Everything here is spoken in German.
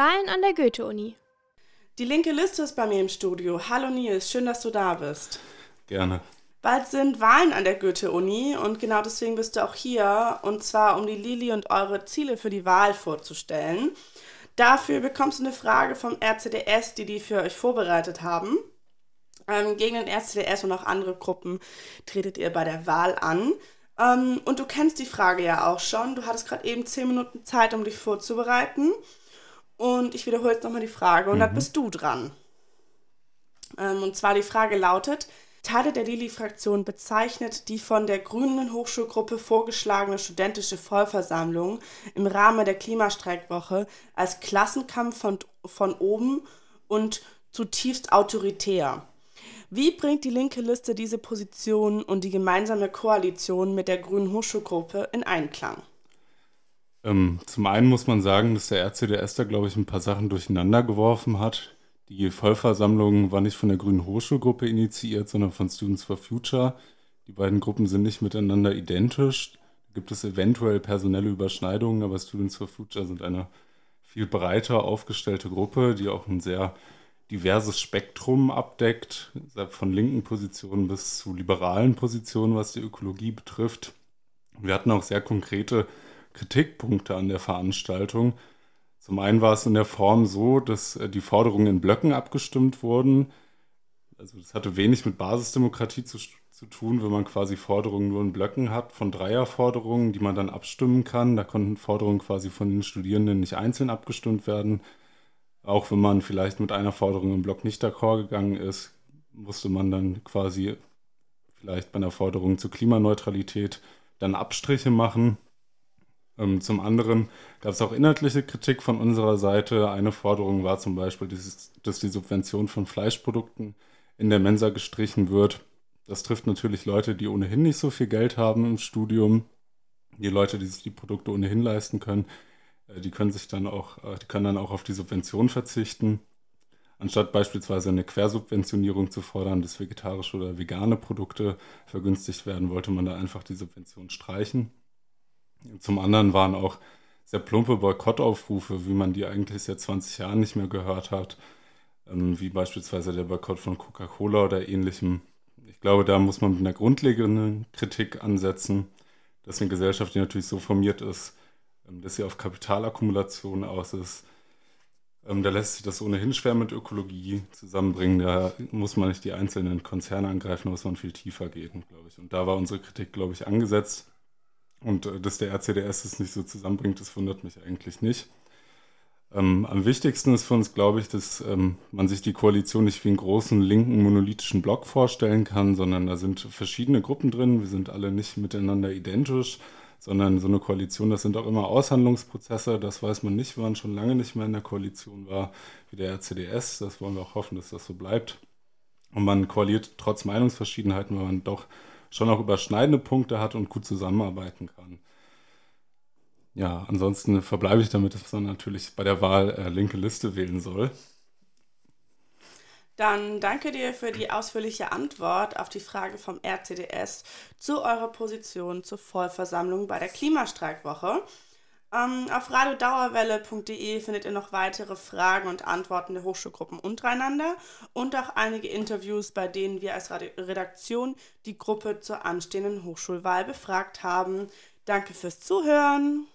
Wahlen an der Goethe-Uni. Die linke Liste ist bei mir im Studio. Hallo Nils, schön, dass du da bist. Gerne. Bald sind Wahlen an der Goethe-Uni und genau deswegen bist du auch hier. Und zwar, um die Lili und eure Ziele für die Wahl vorzustellen. Dafür bekommst du eine Frage vom RCDS, die die für euch vorbereitet haben. Ähm, gegen den RCDS und auch andere Gruppen tretet ihr bei der Wahl an. Ähm, und du kennst die Frage ja auch schon. Du hattest gerade eben 10 Minuten Zeit, um dich vorzubereiten. Und ich wiederhole jetzt nochmal die Frage und mhm. dann bist du dran. Ähm, und zwar die Frage lautet, Teile der Lili-Fraktion bezeichnet die von der Grünen Hochschulgruppe vorgeschlagene studentische Vollversammlung im Rahmen der Klimastreikwoche als Klassenkampf von, von oben und zutiefst autoritär. Wie bringt die linke Liste diese Position und die gemeinsame Koalition mit der Grünen Hochschulgruppe in Einklang? Ähm, zum einen muss man sagen, dass der RCDS da, glaube ich, ein paar Sachen durcheinander geworfen hat. Die Vollversammlung war nicht von der Grünen Hochschulgruppe initiiert, sondern von Students for Future. Die beiden Gruppen sind nicht miteinander identisch. Da gibt es eventuell personelle Überschneidungen, aber Students for Future sind eine viel breiter aufgestellte Gruppe, die auch ein sehr diverses Spektrum abdeckt, von linken Positionen bis zu liberalen Positionen, was die Ökologie betrifft. Wir hatten auch sehr konkrete Kritikpunkte an der Veranstaltung. Zum einen war es in der Form so, dass äh, die Forderungen in Blöcken abgestimmt wurden. Also das hatte wenig mit Basisdemokratie zu, zu tun, wenn man quasi Forderungen nur in Blöcken hat, von Dreierforderungen, die man dann abstimmen kann. Da konnten Forderungen quasi von den Studierenden nicht einzeln abgestimmt werden. Auch wenn man vielleicht mit einer Forderung im Block nicht d'accord gegangen ist, musste man dann quasi vielleicht bei einer Forderung zur Klimaneutralität dann Abstriche machen. Ähm, zum anderen gab es auch inhaltliche Kritik von unserer Seite. Eine Forderung war zum Beispiel, dass die Subvention von Fleischprodukten in der Mensa gestrichen wird. Das trifft natürlich Leute, die ohnehin nicht so viel Geld haben im Studium. Die Leute, die sich die Produkte ohnehin leisten können, äh, die können sich dann auch, äh, die können dann auch auf die Subvention verzichten. Anstatt beispielsweise eine Quersubventionierung zu fordern, dass vegetarische oder vegane Produkte vergünstigt werden, wollte man da einfach die Subvention streichen. Zum anderen waren auch sehr plumpe Boykottaufrufe, wie man die eigentlich seit 20 Jahren nicht mehr gehört hat, ähm, wie beispielsweise der Boykott von Coca-Cola oder ähnlichem. Ich glaube, da muss man mit einer grundlegenden Kritik ansetzen, dass eine Gesellschaft, die natürlich so formiert ist, ähm, dass sie auf Kapitalakkumulation aus ist, ähm, da lässt sich das ohnehin schwer mit Ökologie zusammenbringen. Da muss man nicht die einzelnen Konzerne angreifen, da muss man viel tiefer gehen, glaube ich. Und da war unsere Kritik, glaube ich, angesetzt. Und äh, dass der RCDS es nicht so zusammenbringt, das wundert mich eigentlich nicht. Ähm, am wichtigsten ist für uns, glaube ich, dass ähm, man sich die Koalition nicht wie einen großen linken monolithischen Block vorstellen kann, sondern da sind verschiedene Gruppen drin. Wir sind alle nicht miteinander identisch, sondern so eine Koalition, das sind auch immer Aushandlungsprozesse. Das weiß man nicht, man schon lange nicht mehr in der Koalition war, wie der RCDS. Das wollen wir auch hoffen, dass das so bleibt. Und man koaliert trotz Meinungsverschiedenheiten, weil man doch schon auch überschneidende Punkte hat und gut zusammenarbeiten kann. Ja, ansonsten verbleibe ich damit, dass man natürlich bei der Wahl äh, linke Liste wählen soll. Dann danke dir für die ausführliche Antwort auf die Frage vom RCDS zu eurer Position zur Vollversammlung bei der Klimastreikwoche. Ähm, auf radiodauerwelle.de findet ihr noch weitere Fragen und Antworten der Hochschulgruppen untereinander und auch einige Interviews, bei denen wir als Redaktion die Gruppe zur anstehenden Hochschulwahl befragt haben. Danke fürs Zuhören.